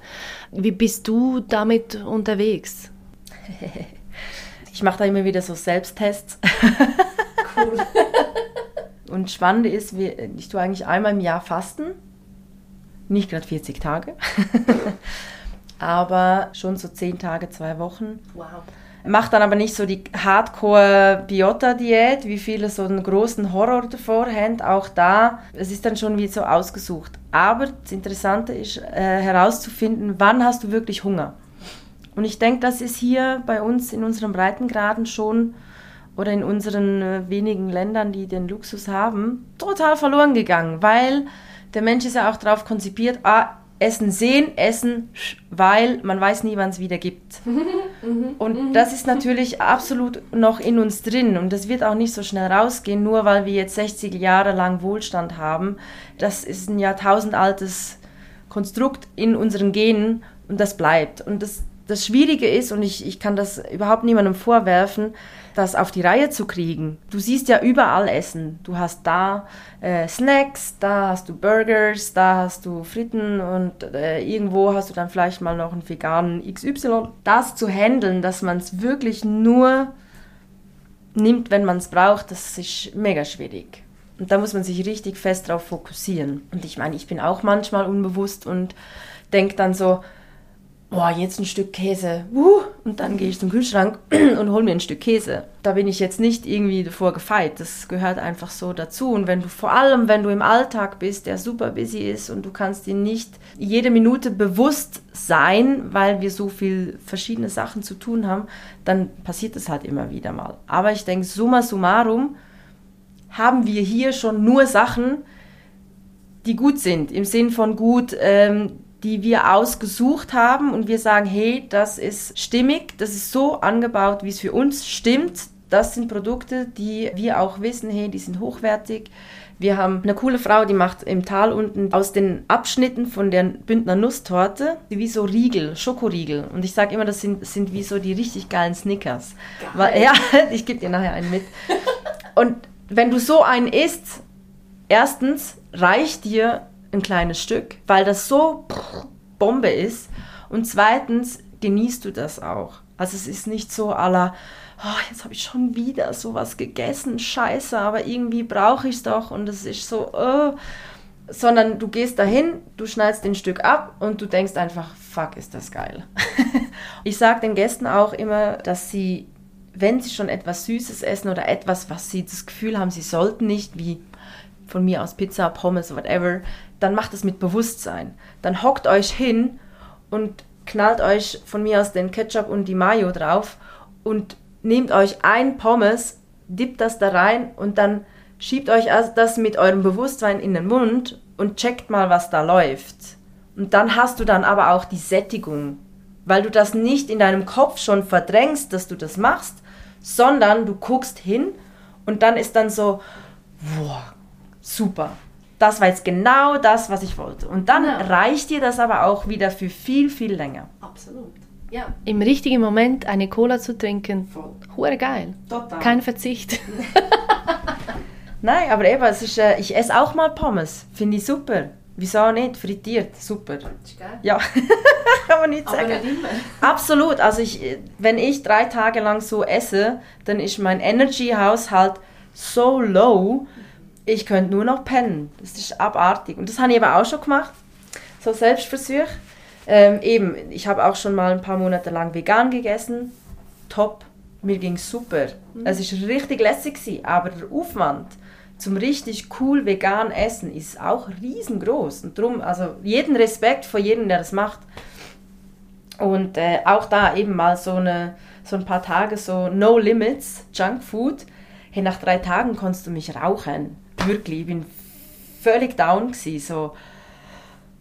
Speaker 3: Wie bist du damit unterwegs?
Speaker 4: Ich mache da immer wieder so Selbsttests. Cool. Und spannend ist, ich tue eigentlich einmal im Jahr Fasten. Nicht gerade 40 Tage, aber schon so 10 Tage, zwei Wochen. Wow. Macht dann aber nicht so die Hardcore-Biota-Diät, wie viele so einen großen Horror davor haben. Auch da, es ist dann schon wie so ausgesucht. Aber das Interessante ist äh, herauszufinden, wann hast du wirklich Hunger. Und ich denke, das ist hier bei uns in unseren Breitengraden schon oder in unseren äh, wenigen Ländern, die den Luxus haben, total verloren gegangen, weil der Mensch ist ja auch darauf konzipiert, ah, Essen sehen, essen, weil man weiß nie, wann es wieder gibt. und das ist natürlich absolut noch in uns drin und das wird auch nicht so schnell rausgehen, nur weil wir jetzt 60 Jahre lang Wohlstand haben. Das ist ein jahrtausendaltes Konstrukt in unseren Genen und das bleibt. Und das, das Schwierige ist, und ich, ich kann das überhaupt niemandem vorwerfen, das auf die Reihe zu kriegen. Du siehst ja überall Essen. Du hast da äh, Snacks, da hast du Burgers, da hast du Fritten und äh, irgendwo hast du dann vielleicht mal noch einen veganen XY. Das zu handeln, dass man es wirklich nur nimmt, wenn man es braucht, das ist mega schwierig. Und da muss man sich richtig fest drauf fokussieren. Und ich meine, ich bin auch manchmal unbewusst und denke dann so, boah, jetzt ein Stück Käse, uh, und dann gehe ich zum Kühlschrank und hole mir ein Stück Käse. Da bin ich jetzt nicht irgendwie davor gefeit, das gehört einfach so dazu. Und wenn du vor allem, wenn du im Alltag bist, der super busy ist und du kannst dir nicht jede Minute bewusst sein, weil wir so viel verschiedene Sachen zu tun haben, dann passiert das halt immer wieder mal. Aber ich denke, summa summarum haben wir hier schon nur Sachen, die gut sind, im Sinn von gut, ähm, die wir ausgesucht haben und wir sagen, hey, das ist stimmig, das ist so angebaut, wie es für uns stimmt. Das sind Produkte, die wir auch wissen, hey, die sind hochwertig. Wir haben eine coole Frau, die macht im Tal unten aus den Abschnitten von der Bündner Nusstorte wie so Riegel, Schokoriegel. Und ich sage immer, das sind, sind wie so die richtig geilen Snickers. Weil, ja, ich gebe dir nachher einen mit. Und wenn du so einen isst, erstens reicht dir ein kleines Stück, weil das so Bombe ist. Und zweitens genießt du das auch. Also es ist nicht so aller, oh, jetzt habe ich schon wieder sowas gegessen, scheiße, aber irgendwie brauche ich es doch und es ist so, oh. sondern du gehst dahin, du schneidest ein Stück ab und du denkst einfach, fuck, ist das geil. ich sage den Gästen auch immer, dass sie, wenn sie schon etwas Süßes essen oder etwas, was sie das Gefühl haben, sie sollten nicht, wie von mir aus Pizza, Pommes, whatever, dann macht es mit Bewusstsein. Dann hockt euch hin und knallt euch von mir aus den Ketchup und die Mayo drauf und nehmt euch ein Pommes, dippt das da rein und dann schiebt euch das mit eurem Bewusstsein in den Mund und checkt mal, was da läuft. Und dann hast du dann aber auch die Sättigung, weil du das nicht in deinem Kopf schon verdrängst, dass du das machst, sondern du guckst hin und dann ist dann so, boah, super das war jetzt genau das, was ich wollte. Und dann ja. reicht dir das aber auch wieder für viel, viel länger.
Speaker 3: Absolut. Ja. Im richtigen Moment eine Cola zu trinken, Voll. hure geil. Total. Kein Verzicht.
Speaker 4: Nein, aber eben, es ist, äh, ich esse auch mal Pommes. Finde ich super. Wieso nicht? Frittiert, super. Das ist geil. Ja, kann man nicht sagen. Aber nicht immer. Absolut. Also ich, wenn ich drei Tage lang so esse, dann ist mein Energy-Haushalt so low, ich könnte nur noch pennen. Das ist abartig. Und das habe ich aber auch schon gemacht. So Selbstversuch. Ähm, eben, ich habe auch schon mal ein paar Monate lang vegan gegessen. Top. Mir ging super. Mhm. Es war richtig lässig, gewesen, aber der Aufwand zum richtig cool vegan Essen ist auch riesengroß. Und darum, also jeden Respekt vor jedem, der das macht. Und äh, auch da eben mal so, eine, so ein paar Tage so No Limits, Junk Food. Hey, nach drei Tagen konntest du mich rauchen wirklich, ich bin völlig down gewesen, so.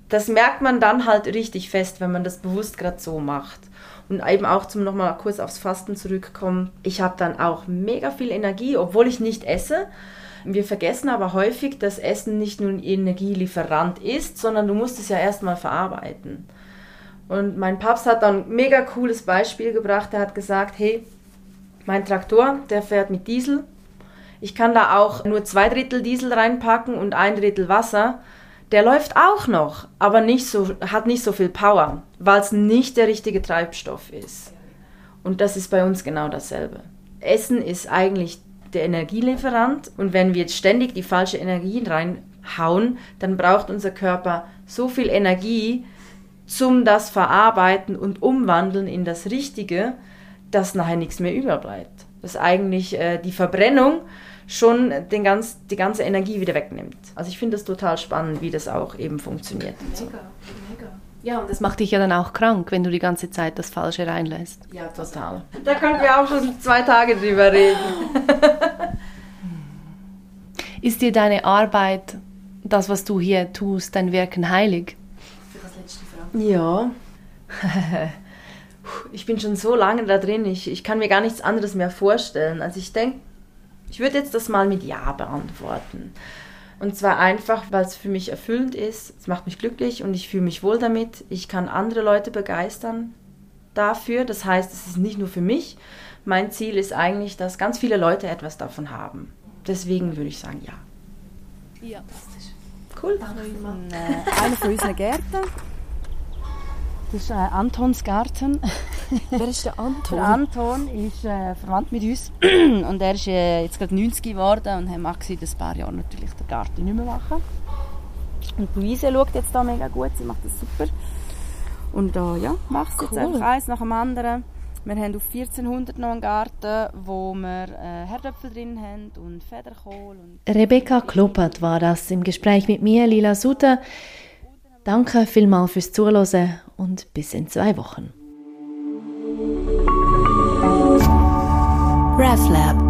Speaker 4: Das merkt man dann halt richtig fest, wenn man das bewusst gerade so macht. Und eben auch zum nochmal kurz aufs Fasten zurückkommen. Ich habe dann auch mega viel Energie, obwohl ich nicht esse. Wir vergessen aber häufig, dass Essen nicht nur ein Energielieferant ist, sondern du musst es ja erstmal verarbeiten. Und mein Papst hat dann ein mega cooles Beispiel gebracht. Er hat gesagt, hey, mein Traktor, der fährt mit Diesel, ich kann da auch nur zwei Drittel Diesel reinpacken und ein Drittel Wasser. Der läuft auch noch, aber nicht so, hat nicht so viel Power, weil es nicht der richtige Treibstoff ist. Und das ist bei uns genau dasselbe. Essen ist eigentlich der Energielieferant und wenn wir jetzt ständig die falsche Energie reinhauen, dann braucht unser Körper so viel Energie zum das Verarbeiten und Umwandeln in das Richtige, dass nachher nichts mehr überbleibt. Dass eigentlich äh, die Verbrennung schon den ganz, die ganze Energie wieder wegnimmt. Also ich finde das total spannend, wie das auch eben funktioniert.
Speaker 3: Mega, mega. Ja, und das macht dich ja dann auch krank, wenn du die ganze Zeit das Falsche reinlässt.
Speaker 4: Ja, total. Da können wir auch schon zwei Tage drüber reden.
Speaker 3: Ist dir deine Arbeit, das, was du hier tust, dein Wirken heilig?
Speaker 4: Ja. ich bin schon so lange da drin, ich, ich kann mir gar nichts anderes mehr vorstellen. Also ich denke, ich würde jetzt das mal mit Ja beantworten. Und zwar einfach, weil es für mich erfüllend ist, es macht mich glücklich und ich fühle mich wohl damit. Ich kann andere Leute begeistern dafür. Das heißt, es ist nicht nur für mich. Mein Ziel ist eigentlich, dass ganz viele Leute etwas davon haben. Deswegen würde ich sagen, ja.
Speaker 2: Ja.
Speaker 4: Cool.
Speaker 2: Äh, einer von unseren Gärten. Das ist äh, Antons Garten.
Speaker 3: Wer ist der Anton?
Speaker 2: Der Anton ist äh, verwandt mit uns und er ist äh, jetzt gerade 90 geworden und hat mag seit ein paar Jahren natürlich den Garten nicht mehr machen. Und Luise schaut jetzt da mega gut, sie macht das super. Und da ja, macht cool. jetzt einfach eins nach dem anderen. Wir haben auf 1400 noch einen Garten, wo wir äh, Herdöpfel drin haben und Federkohl. Und
Speaker 3: Rebecca Kloppert war das im Gespräch mit mir, Lila Sutter. Danke vielmals fürs Zuhören und bis in zwei Wochen. RefLab